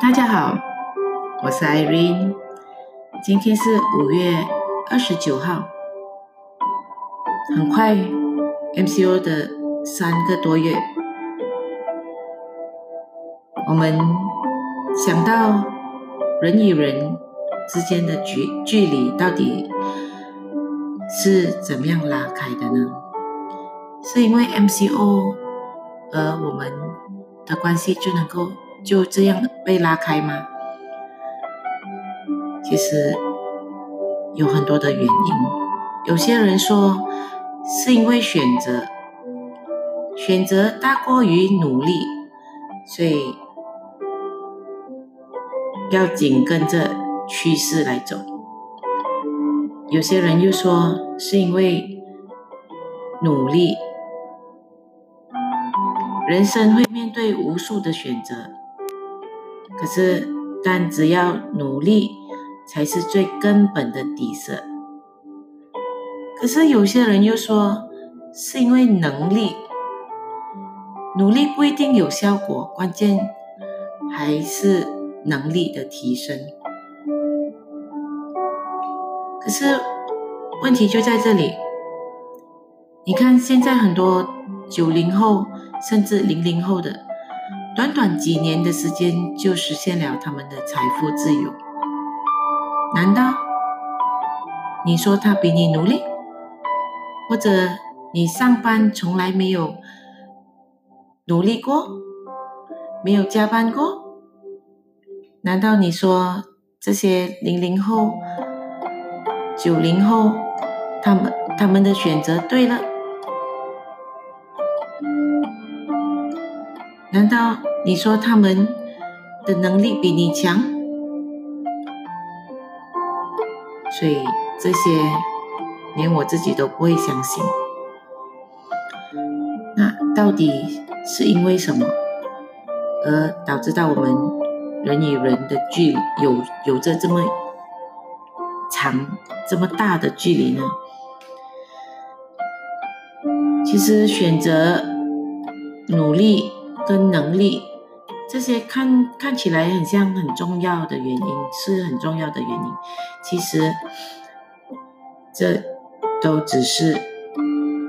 大家好，我是 Irene，今天是五月二十九号，很快 MCO 的三个多月，我们想到人与人之间的距距离到底是怎么样拉开的呢？是因为 MCO 而我们的关系就能够就这样被拉开吗？其实有很多的原因。有些人说是因为选择，选择大过于努力，所以要紧跟着趋势来走。有些人又说是因为努力。人生会面对无数的选择，可是，但只要努力，才是最根本的底色。可是有些人又说，是因为能力，努力不一定有效果，关键还是能力的提升。可是问题就在这里，你看现在很多九零后。甚至零零后的，短短几年的时间就实现了他们的财富自由。难道你说他比你努力，或者你上班从来没有努力过，没有加班过？难道你说这些零零后、九零后，他们他们的选择对了？难道你说他们的能力比你强？所以这些连我自己都不会相信。那到底是因为什么而导致到我们人与人的距离有有着这么长、这么大的距离呢？其实选择努力。跟能力这些看看起来很像很重要的原因，是很重要的原因。其实这都只是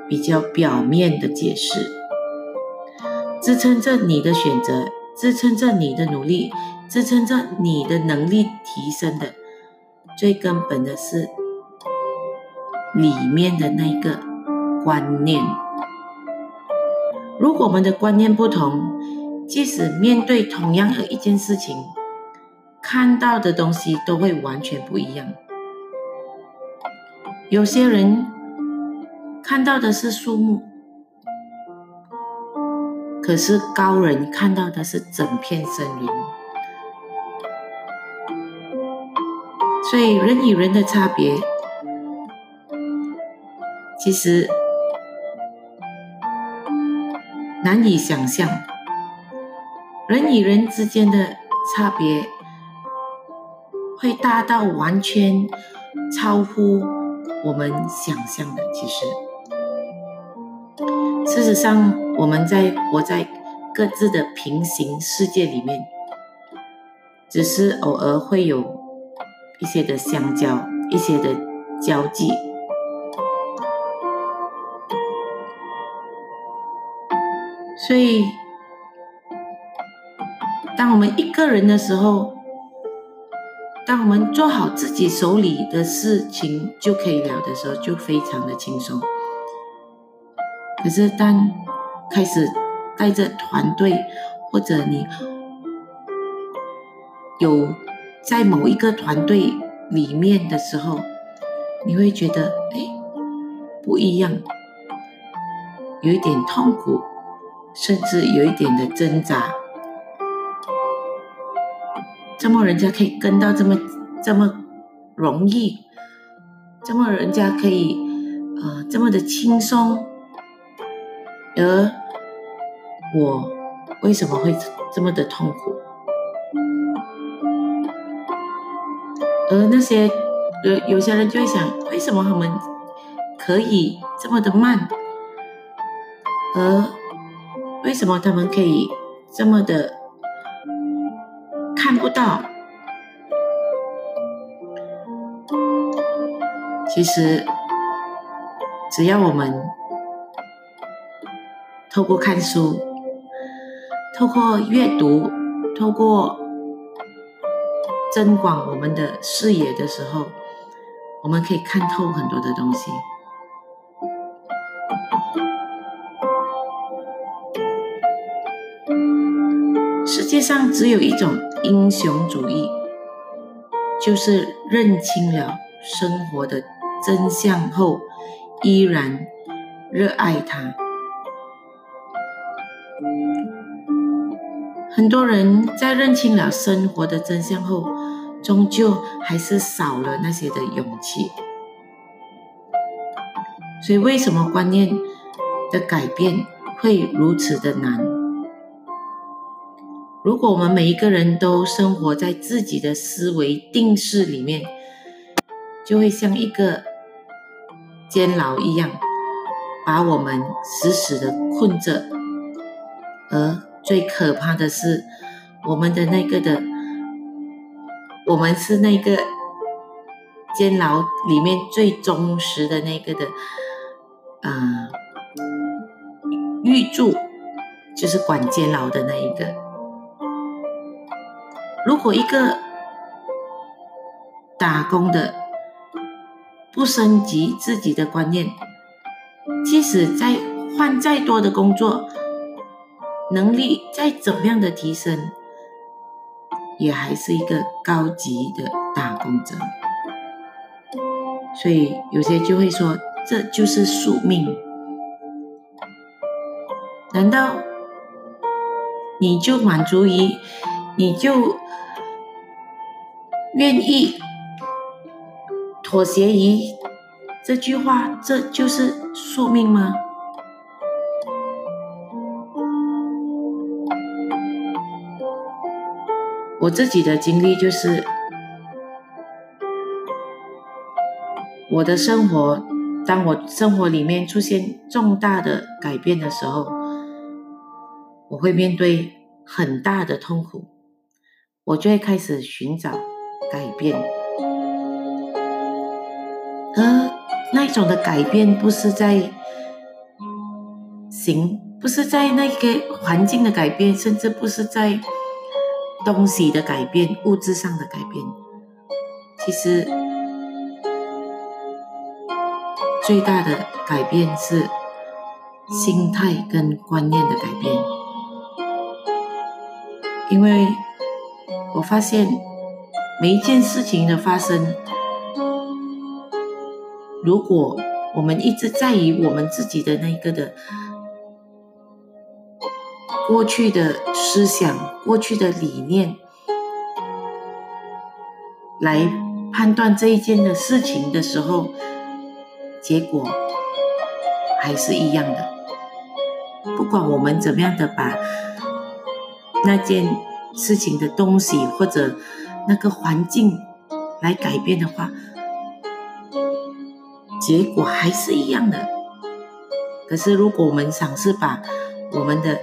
比较表面的解释，支撑着你的选择，支撑着你的努力，支撑着你的能力提升的，最根本的是里面的那个观念。如果我们的观念不同，即使面对同样的一件事情，看到的东西都会完全不一样。有些人看到的是树木，可是高人看到的是整片森林。所以人与人的差别，其实。难以想象，人与人之间的差别会大到完全超乎我们想象的。其实，事实上，我们在活在各自的平行世界里面，只是偶尔会有一些的相交，一些的交际。所以，当我们一个人的时候，当我们做好自己手里的事情就可以了的时候，就非常的轻松。可是，当开始带着团队，或者你有在某一个团队里面的时候，你会觉得，哎，不一样，有一点痛苦。甚至有一点的挣扎，这么人家可以跟到这么这么容易，这么人家可以呃这么的轻松，而我为什么会这么的痛苦？而那些有有些人就会想，为什么他们可以这么的慢，而为什么他们可以这么的看不到。其实，只要我们透过看书、透过阅读、透过增广我们的视野的时候，我们可以看透很多的东西。界上只有一种英雄主义，就是认清了生活的真相后，依然热爱它。很多人在认清了生活的真相后，终究还是少了那些的勇气。所以，为什么观念的改变会如此的难？如果我们每一个人都生活在自己的思维定式里面，就会像一个监牢一样，把我们死死的困着。而最可怕的是，我们的那个的，我们是那个监牢里面最忠实的那个的，啊，狱卒，就是管监牢的那一个。如果一个打工的不升级自己的观念，即使再换再多的工作，能力再怎么样的提升，也还是一个高级的打工者。所以有些就会说，这就是宿命。难道你就满足于，你就？愿意妥协于这句话，这就是宿命吗？我自己的经历就是，我的生活，当我生活里面出现重大的改变的时候，我会面对很大的痛苦，我就会开始寻找。改变，而那种的改变不是在行，不是在那个环境的改变，甚至不是在东西的改变、物质上的改变。其实最大的改变是心态跟观念的改变，因为我发现。每一件事情的发生，如果我们一直在于我们自己的那个的过去的思想、过去的理念来判断这一件的事情的时候，结果还是一样的。不管我们怎么样的把那件事情的东西或者。那个环境来改变的话，结果还是一样的。可是，如果我们尝试把我们的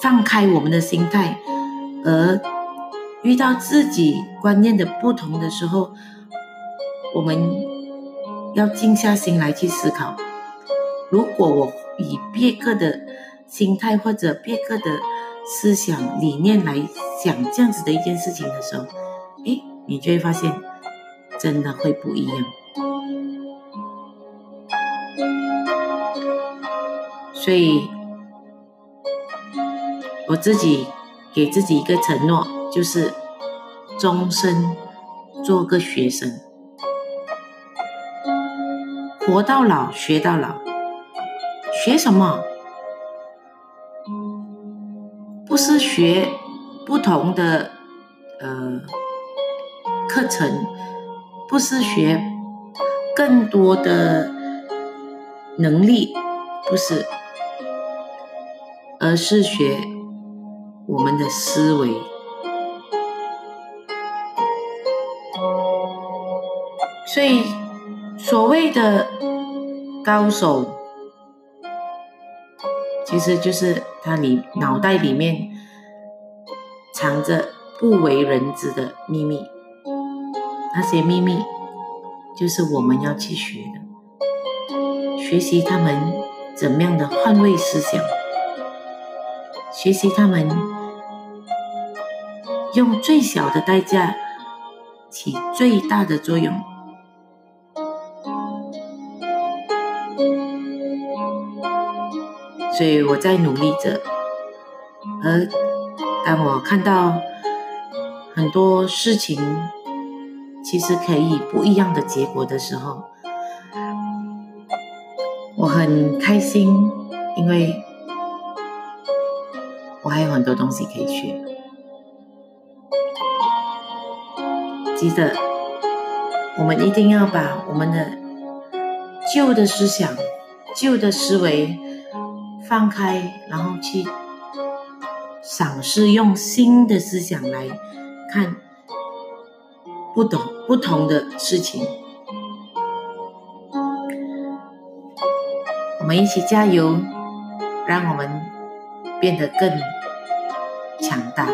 放开我们的心态，而遇到自己观念的不同的时候，我们要静下心来去思考：如果我以别个的心态或者别个的。思想理念来想这样子的一件事情的时候，诶，你就会发现真的会不一样。所以我自己给自己一个承诺，就是终身做个学生，活到老学到老。学什么？学不同的呃课程，不是学更多的能力，不是，而是学我们的思维。所以，所谓的高手。其实就是他里脑袋里面藏着不为人知的秘密。那些秘密，就是我们要去学的，学习他们怎么样的换位思想，学习他们用最小的代价起最大的作用。所以我在努力着，而当我看到很多事情其实可以不一样的结果的时候，我很开心，因为我还有很多东西可以学。记得，我们一定要把我们的旧的思想、旧的思维。放开，然后去尝试用新的思想来看不懂不同的事情。我们一起加油，让我们变得更强大。